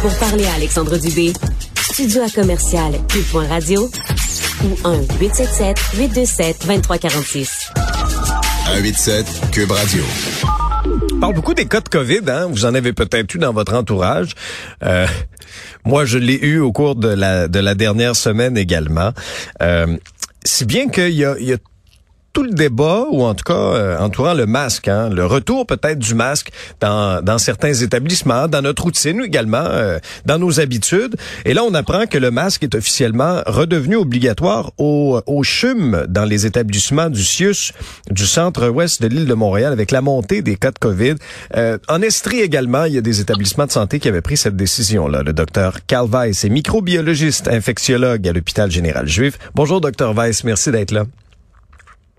Pour parler à Alexandre Dubé, studio à commercial cube.radio ou 1-877-827-2346. 187 Cube Radio. On parle beaucoup des cas de COVID, hein? Vous en avez peut-être eu dans votre entourage. Euh, moi, je l'ai eu au cours de la, de la dernière semaine également. Euh, si bien qu'il y a, il y a tout le débat, ou en tout cas euh, entourant le masque, hein, le retour peut-être du masque dans, dans certains établissements, dans notre routine également, euh, dans nos habitudes. Et là, on apprend que le masque est officiellement redevenu obligatoire au, au CHUM dans les établissements du CIUS du centre-ouest de l'île de Montréal avec la montée des cas de COVID. Euh, en Estrie également, il y a des établissements de santé qui avaient pris cette décision-là. Le docteur Carl Weiss est microbiologiste, infectiologue à l'hôpital général juif. Bonjour, docteur Weiss. Merci d'être là.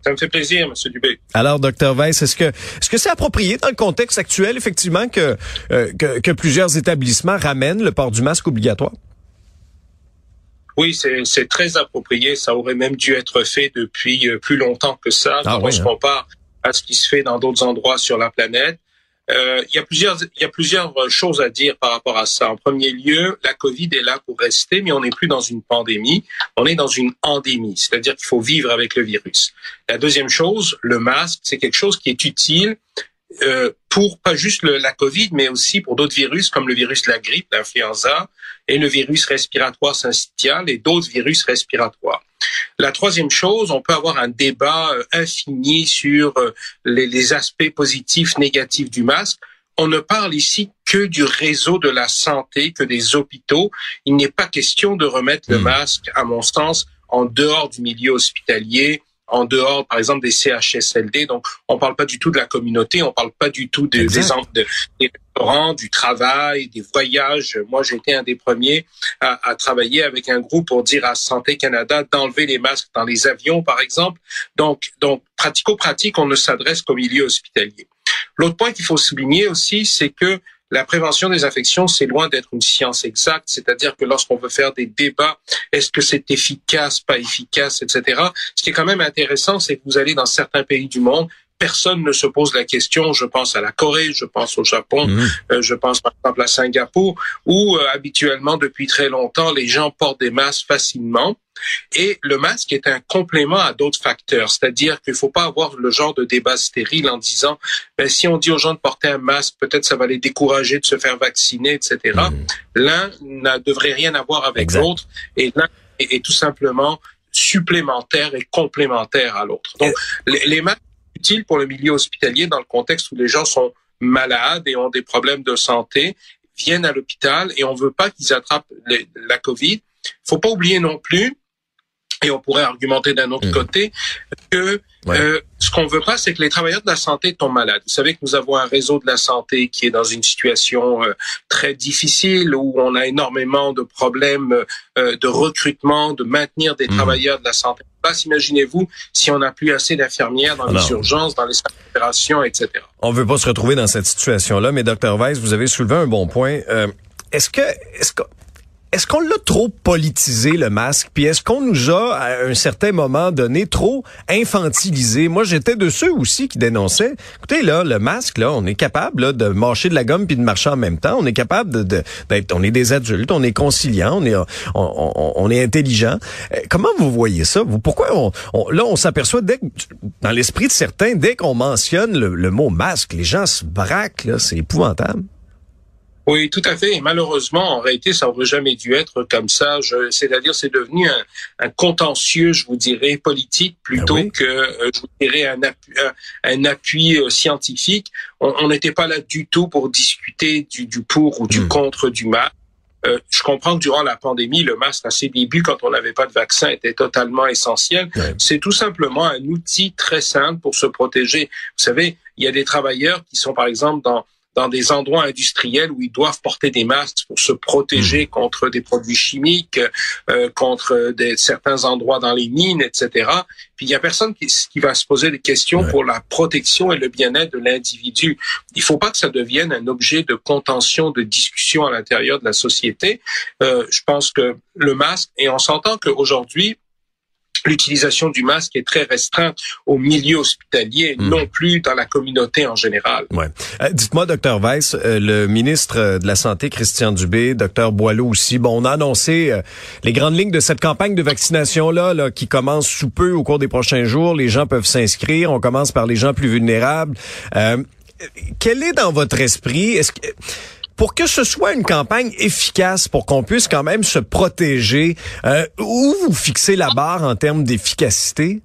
Ça me fait plaisir, M. Dubé. Alors, docteur Weiss, est-ce que est-ce que c'est approprié dans le contexte actuel, effectivement, que, euh, que, que plusieurs établissements ramènent le port du masque obligatoire? Oui, c'est très approprié. Ça aurait même dû être fait depuis euh, plus longtemps que ça. Ah quand oui, on se hein. compare à ce qui se fait dans d'autres endroits sur la planète. Euh, il y a plusieurs, il y a plusieurs choses à dire par rapport à ça. En premier lieu, la Covid est là pour rester, mais on n'est plus dans une pandémie, on est dans une endémie, c'est-à-dire qu'il faut vivre avec le virus. La deuxième chose, le masque, c'est quelque chose qui est utile euh, pour pas juste le- la Covid, mais aussi pour d'autres virus comme le virus de la grippe, l'influenza, et le virus respiratoire syncytial et d'autres virus respiratoires. La troisième chose, on peut avoir un débat euh, infini sur euh, les, les aspects positifs, négatifs du masque. On ne parle ici que du réseau de la santé, que des hôpitaux. Il n'est pas question de remettre le Hmm. masque, à mon sens, en dehors du milieu hospitalier, en dehors, par exemple, des CHSLD. Donc, on parle pas du tout de la communauté, on parle pas du tout de- des, de- des restaurants, du travail, des voyages. Moi, j'ai été un des premiers à, à travailler avec un groupe pour dire à Santé Canada d'enlever les masques dans les avions, par exemple. Donc, donc pratico-pratique, on ne s'adresse qu'au milieu hospitalier. L'autre point qu'il faut souligner aussi, c'est que la prévention des infections, c'est loin d'être une science exacte, c'est-à-dire que lorsqu'on veut faire des débats, est-ce que c'est efficace, pas efficace, etc. Ce qui est quand même intéressant, c'est que vous allez dans certains pays du monde, personne ne se pose la question. Je pense à la Corée, je pense au Japon, Mhm. euh, je pense par exemple à Singapour, où euh, habituellement depuis très longtemps les gens portent des masques facilement. Et le masque est un complément à d'autres facteurs, c'est-à-dire qu'il ne faut pas avoir le genre de débat stérile en disant ben, si on dit aux gens de porter un masque, peut-être ça va les décourager de se faire vacciner, etc. Mhm. L'un ne devrait rien avoir avec l'autre et l'un est, est tout simplement supplémentaire et complémentaire à l'autre. Donc, les, les masques sont utiles pour le milieu hospitalier dans le contexte où les gens sont malades et ont des problèmes de santé, viennent à l'hôpital et on veut pas qu'ils attrapent les- la COVID. Faut pas oublier non plus, et on pourrait argumenter d'un autre Mhm. côté, que Ouais. euh, ce qu'on veut pas, c'est que les travailleurs de la santé tombent malades. Vous savez que nous avons un réseau de la santé qui est dans une situation euh, très difficile, où on a énormément de problèmes euh, de recrutement, de maintenir des Mhm. travailleurs de la santé. Imaginez-vous si on n'a plus assez d'infirmières dans les urgences, dans les salles d'opération, etc. On veut pas se retrouver dans cette situation-là, mais docteur Weiss, vous avez soulevé un bon point. Euh, est-ce que est-ce que est-ce qu'on l'a trop politisé le masque, puis est-ce qu'on nous a à un certain moment donné trop infantilisé? Moi, j'étais de ceux aussi qui dénonçaient. Écoutez là, le masque là, on est capable là, de mâcher de la gomme puis de marcher en même temps. On est capable de, d'être, on est des adultes, on est conciliant, on est on, est intelligent. Euh, comment vous voyez ça? Vous pourquoi on, on- là on s'aperçoit dès que dans l'esprit de certains, dès qu'on mentionne le, le mot masque, les gens se braquent c'est épouvantable. Oui, tout à fait. Et malheureusement, en réalité, ça aurait jamais dû être comme ça. Je- C'est-à-dire, c'est devenu un, un contentieux, je vous dirais, politique plutôt Ah oui? que, euh, je vous dirais, un appui, un, un appui euh, scientifique. On n'était pas là du tout pour discuter du, du pour ou du Hmm. contre du masque. Euh, je comprends que durant la pandémie, le masque à ses débuts, quand on n'avait pas de vaccin, était totalement essentiel. Ouais. C'est tout simplement un outil très simple pour se protéger. Vous savez, il y a des travailleurs qui sont, par exemple, dans dans des endroits industriels où ils doivent porter des masques pour se protéger contre des produits chimiques, euh, contre des, certains endroits dans les mines, etc. Puis il y a personne qui, qui va se poser des questions Ouais. pour la protection et le bien-être de l'individu. Il faut pas que ça devienne un objet de contention, de discussion à l'intérieur de la société. Euh, je pense que le masque, et on s'entend qu'aujourd'hui, l'utilisation du masque est très restreinte au milieu hospitalier, Hmm. non plus dans la communauté en général. Ouais. Euh, Dites-moi, docteur Weiss, euh, le ministre de la Santé, Christian Dubé, docteur Boileau aussi, bon, on a annoncé euh, les grandes lignes de cette campagne de vaccination-là là, qui commence sous peu au cours des prochains jours. Les gens peuvent s'inscrire. On commence par les gens plus vulnérables. Euh, quel est dans votre esprit? Est-ce que pour que ce soit une campagne efficace, pour qu'on puisse quand même se protéger, euh, où vous fixez la barre en termes d'efficacité?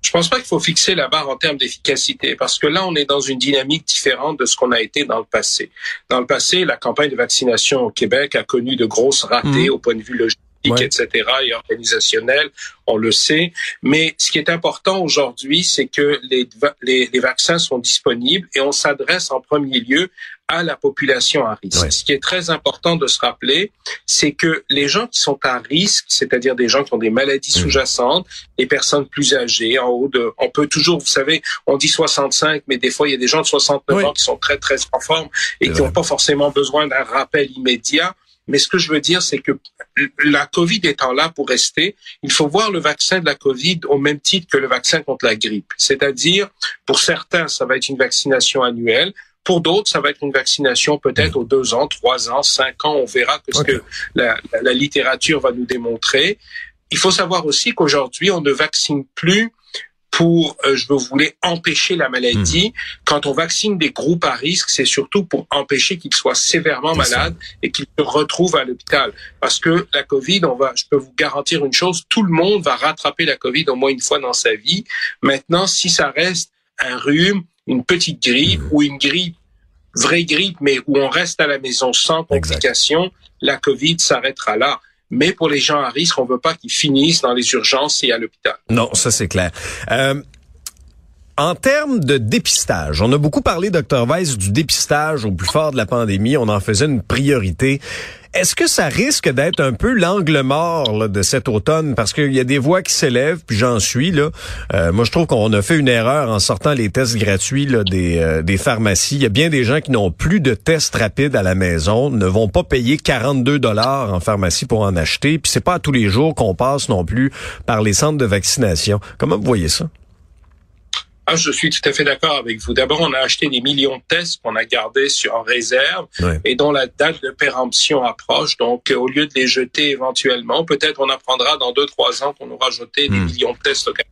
Je pense pas qu'il faut fixer la barre en termes d'efficacité parce que là, on est dans une dynamique différente de ce qu'on a été dans le passé. Dans le passé, la campagne de vaccination au Québec a connu de grosses ratées Mhm. au point de vue logistique, Ouais. etc., et organisationnel, on le sait. Mais ce qui est important aujourd'hui, c'est que les, va- les, les vaccins sont disponibles et on s'adresse en premier lieu à la population à risque. Ouais. Ce qui est très important de se rappeler, c'est que les gens qui sont à risque, c'est-à-dire des gens qui ont des maladies Mhm. sous-jacentes, les personnes plus âgées, en haut de, on peut toujours, vous savez, on dit 65, mais des fois il y a des gens de 69 Oui. ans qui sont très très en forme et qui n'ont pas forcément besoin d'un rappel immédiat. Mais ce que je veux dire, c'est que la COVID étant là pour rester, il faut voir le vaccin de la COVID au même titre que le vaccin contre la grippe. C'est-à-dire, pour certains, ça va être une vaccination annuelle. Pour d'autres, ça va être une vaccination peut-être aux deux ans, trois ans, cinq ans. On verra que ce que la, la- la littérature va nous démontrer. Il faut savoir aussi qu'aujourd'hui, on ne vaccine plus pour, euh, je voulais empêcher la maladie. Quand on vaccine des groupes à risque, c'est surtout pour empêcher qu'ils soient sévèrement ça. malades et qu'ils se retrouvent à l'hôpital. Parce que la COVID, on va, je peux vous garantir une chose, tout le monde va rattraper la COVID au moins une fois dans sa vie. Maintenant, si ça reste un rhume, une petite grippe Mhm. ou une grippe, vraie grippe, mais où on reste à la maison sans complications, la COVID s'arrêtera là. Mais pour les gens à risque, on veut pas qu'ils finissent dans les urgences et à l'hôpital. Non, ça c'est clair. Euh, en termes de dépistage, on a beaucoup parlé, Dr Weiss, du dépistage au plus fort de la pandémie. On en faisait une priorité. Est-ce que ça risque d'être un peu l'angle mort là, de cet automne? Parce qu'il y a des voix qui s'élèvent, puis j'en suis. là. Euh, moi, je trouve qu'on a fait une erreur en sortant les tests gratuits là, des, euh, des pharmacies. Il y a bien des gens qui n'ont plus de tests rapides à la maison, ne vont pas payer 42 dollars en pharmacie pour en acheter. Puis c'est pas à tous les jours qu'on passe non plus par les centres de vaccination. Comment vous voyez ça? Ah, je suis tout à fait d'accord avec vous. D'abord, on a acheté des millions de tests qu'on a gardés sur, en réserve Ouais. et dont la date de péremption approche. Donc, euh, au lieu de les jeter éventuellement, peut-être on apprendra dans deux, trois ans qu'on aura jeté des Hmm. millions de tests au Canada.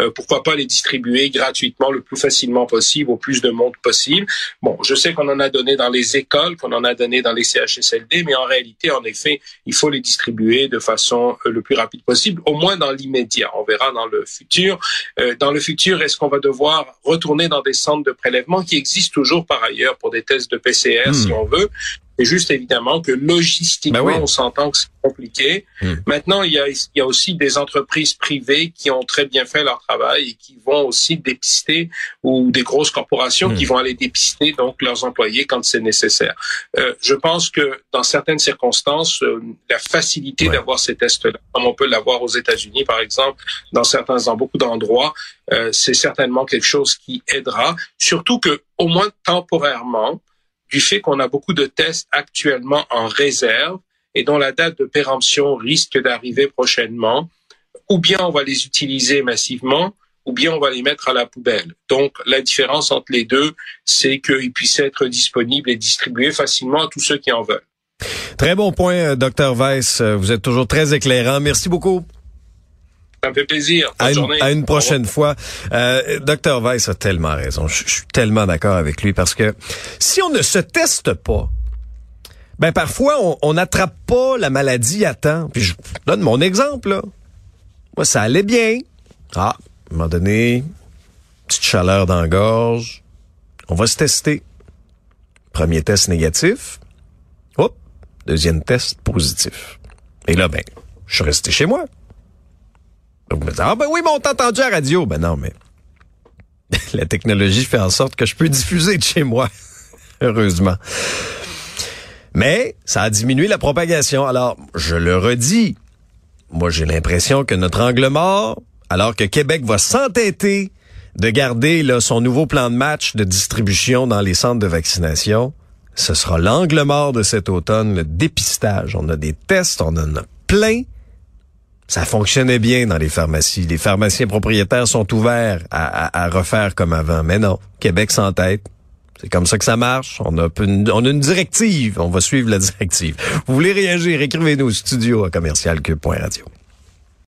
Euh, pourquoi pas les distribuer gratuitement le plus facilement possible au plus de monde possible. Bon, je sais qu'on en a donné dans les écoles, qu'on en a donné dans les CHSLD, mais en réalité, en effet, il faut les distribuer de façon euh, le plus rapide possible, au moins dans l'immédiat. On verra dans le futur. Euh, dans le futur, est-ce qu'on va devoir retourner dans des centres de prélèvement qui existent toujours par ailleurs pour des tests de PCR, Hmm. si on veut? C'est juste évidemment que logistiquement, Ben oui. on s'entend que c'est compliqué. Hmm. Maintenant, il y, a, il y a aussi des entreprises privées qui ont très bien fait leur travail et qui vont aussi dépister, ou des grosses corporations Hmm. qui vont aller dépister donc leurs employés quand c'est nécessaire. Euh, je pense que dans certaines circonstances, euh, la facilité Ouais. d'avoir ces tests-là, comme on peut l'avoir aux États-Unis par exemple, dans certains, dans beaucoup d'endroits, euh, c'est certainement quelque chose qui aidera. Surtout que, au moins temporairement, du fait qu'on a beaucoup de tests actuellement en réserve et dont la date de péremption risque d'arriver prochainement, ou bien on va les utiliser massivement, ou bien on va les mettre à la poubelle. Donc, la différence entre les deux, c'est qu'ils puissent être disponibles et distribués facilement à tous ceux qui en veulent. Très bon point, euh, Dr Weiss. Euh, Vous êtes toujours très éclairant. Merci beaucoup. Ça me fait plaisir. Bonne À une, journée. à une Au prochaine fois. Euh, Dr Weiss a tellement raison. Je, je suis tellement d'accord avec lui parce que si on ne se teste pas, ben parfois on- on n'attrape pas la maladie à temps. Puis je donne mon exemple. Là. Moi, ça allait bien. Ah, à un moment donné, petite chaleur dans la gorge. On va se tester. Premier test négatif. Hop, deuxième test positif. Et là, ben, je suis resté chez moi. Donc, me dit, ah ben oui, mais on t'a entendu à radio. Ben non, mais la technologie fait en sorte que je peux diffuser de chez moi. Heureusement. Mais ça a diminué la propagation. Alors, je le redis. Moi, j'ai l'impression que notre angle mort, alors que Québec va s'entêter de garder là, son nouveau plan de match de distribution dans les centres de vaccination, ce sera l'angle mort de cet automne, le dépistage. On a des tests, on en a plein. Ça fonctionnait bien dans les pharmacies. Les pharmaciens propriétaires sont ouverts à, refaire comme avant. Mais non, Québec sans tête. C'est comme ça que ça marche. On a, une, on a une directive. On va suivre la directive. Vous voulez réagir? Écrivez-nous au studio à commercialcube.radio.